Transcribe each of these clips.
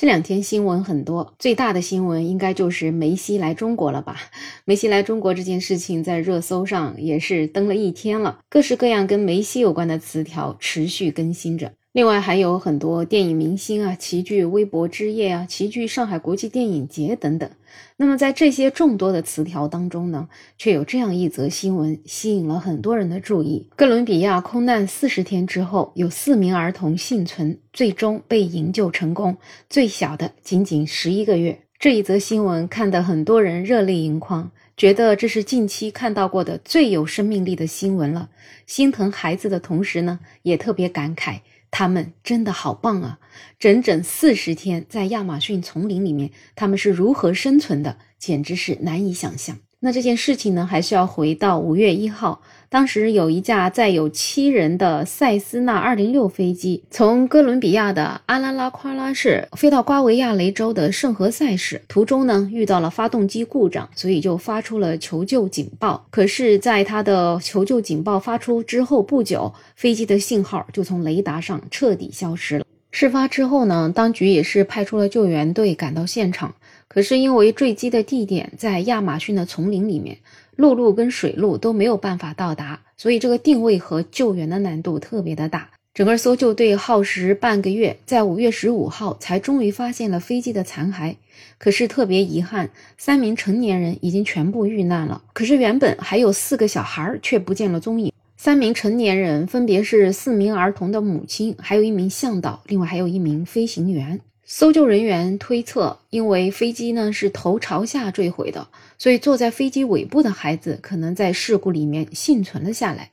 这两天新闻很多，最大的新闻应该就是梅西来中国了吧？梅西来中国这件事情在热搜上也是登了一天了，各式各样跟梅西有关的词条持续更新着。另外还有很多电影明星啊齐聚微博之夜啊，齐聚上海国际电影节等等。那么在这些众多的词条当中呢，却有这样一则新闻吸引了很多人的注意：哥伦比亚空难四十天之后，有四名儿童幸存，最终被营救成功，最小的仅仅十一个月。这一则新闻看得很多人热泪盈眶，觉得这是近期看到过的最有生命力的新闻了。心疼孩子的同时呢，也特别感慨。他们真的好棒啊！整整四十天在亚马逊丛林里面，他们是如何生存的，简直是难以想象。那这件事情呢，还是要回到五月一号。当时有一架载有七人的塞斯纳二零六飞机从哥伦比亚的阿拉拉夸拉市飞到瓜维亚雷州的圣何塞市，途中呢遇到了发动机故障，所以就发出了求救警报。可是，在他的求救警报发出之后不久，飞机的信号就从雷达上彻底消失了。事发之后呢，当局也是派出了救援队赶到现场。可是因为坠机的地点在亚马逊的丛林里面，陆路跟水路都没有办法到达，所以这个定位和救援的难度特别的大。整个搜救队耗时半个月，在五月十五号才终于发现了飞机的残骸。可是特别遗憾，三名成年人已经全部遇难了。可是原本还有四个小孩却不见了踪影。三名成年人分别是四名儿童的母亲，还有一名向导，另外还有一名飞行员。搜救人员推测，因为飞机呢是头朝下坠毁的，所以坐在飞机尾部的孩子可能在事故里面幸存了下来。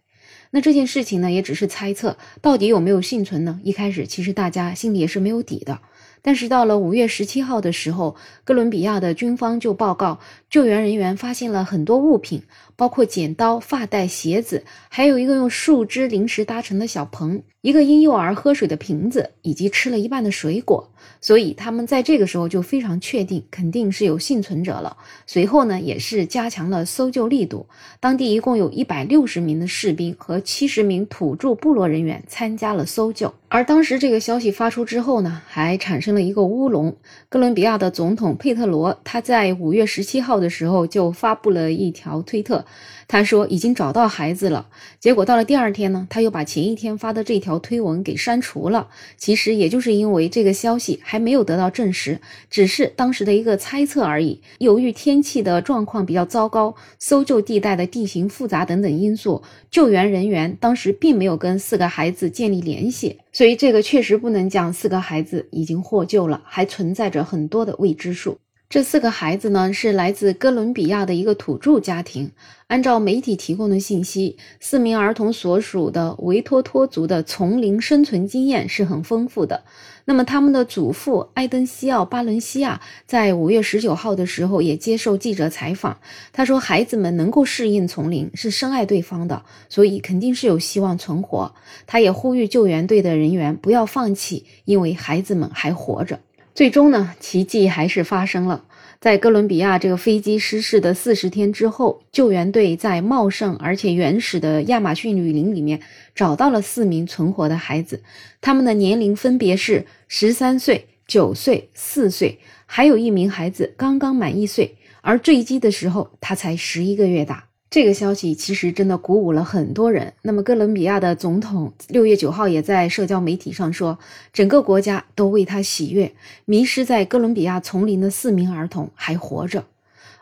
那这件事情呢，也只是猜测，到底有没有幸存呢？一开始其实大家心里也是没有底的。但是到了五月十七号的时候，哥伦比亚的军方就报告，救援人员发现了很多物品，包括剪刀、发带、鞋子，还有一个用树枝临时搭成的小棚，一个婴幼儿喝水的瓶子，以及吃了一半的水果。所以他们在这个时候就非常确定，肯定是有幸存者了。随后呢，也是加强了搜救力度，当地一共有一百六十名的士兵和七十名土著部落人员参加了搜救。而当时这个消息发出之后呢，还产生了一个乌龙。哥伦比亚的总统佩特罗他在五月十七号的时候就发布了一条推特。他说已经找到孩子了，结果到了第二天呢，他又把前一天发的这条推文给删除了。其实也就是因为这个消息还没有得到证实，只是当时的一个猜测而已。由于天气的状况比较糟糕，搜救地带的地形复杂等等因素，救援人员当时并没有跟四个孩子建立联系，所以这个确实不能讲四个孩子已经获救了，还存在着很多的未知数。这四个孩子呢，是来自哥伦比亚的一个土著家庭。按照媒体提供的信息，四名儿童所属的维托托族的丛林生存经验是很丰富的。那么，他们的祖父埃登西奥·巴伦西亚在五月十九号的时候也接受记者采访，他说：“孩子们能够适应丛林，是深爱对方的，所以肯定是有希望存活。”他也呼吁救援队的人员不要放弃，因为孩子们还活着。最终呢，奇迹还是发生了。在哥伦比亚这个飞机失事的四十天之后，救援队在茂盛而且原始的亚马逊雨林里面找到了四名存活的孩子，他们的年龄分别是十三岁、九岁、四岁，还有一名孩子刚刚满一岁，而坠机的时候他才十一个月大。这个消息其实真的鼓舞了很多人。那么，哥伦比亚的总统六月九号也在社交媒体上说，整个国家都为他喜悦。迷失在哥伦比亚丛林的四名儿童还活着。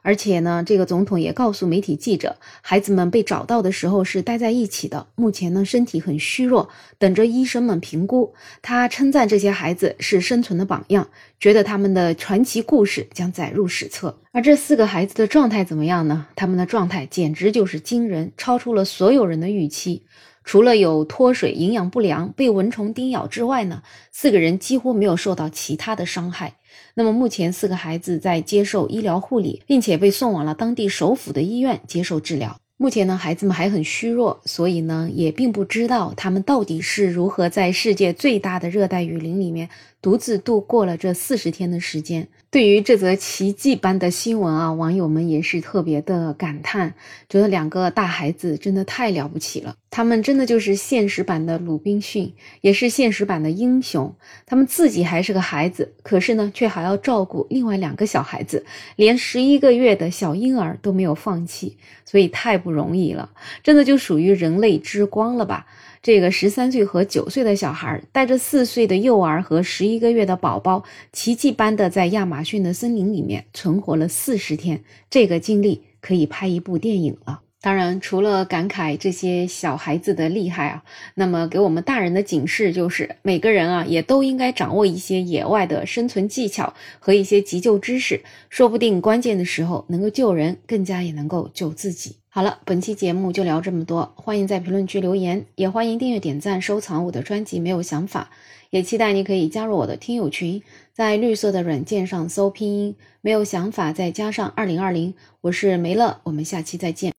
而且呢，这个总统也告诉媒体记者，孩子们被找到的时候是待在一起的，目前呢身体很虚弱，等着医生们评估。他称赞这些孩子是生存的榜样，觉得他们的传奇故事将载入史册。而这四个孩子的状态怎么样呢？他们的状态简直就是惊人，超出了所有人的预期。除了有脱水、营养不良、被蚊虫叮咬之外呢，四个人几乎没有受到其他的伤害。那么目前四个孩子在接受医疗护理，并且被送往了当地首府的医院接受治疗。目前呢，孩子们还很虚弱，所以呢，也并不知道他们到底是如何在世界最大的热带雨林里面独自度过了这四十天的时间。对于这则奇迹般的新闻啊，网友们也是特别的感叹，觉得两个大孩子真的太了不起了。他们真的就是现实版的鲁滨逊，也是现实版的英雄。他们自己还是个孩子，可是呢，却还要照顾另外两个小孩子，连十一个月的小婴儿都没有放弃，所以太不容易了。真的就属于人类之光了吧？这个十三岁和九岁的小孩带着四岁的幼儿和十一个月的宝宝，奇迹般的在亚马逊的森林里面存活了四十天，这个经历可以拍一部电影了。当然，除了感慨这些小孩子的厉害啊，那么给我们大人的警示就是，每个人啊也都应该掌握一些野外的生存技巧和一些急救知识，说不定关键的时候能够救人，更加也能够救自己。好了，本期节目就聊这么多，欢迎在评论区留言，也欢迎订阅、点赞、收藏我的专辑。没有想法，也期待你可以加入我的听友群，在绿色的软件上搜拼音“没有想法”，再加上二零二零，我是梅乐，我们下期再见。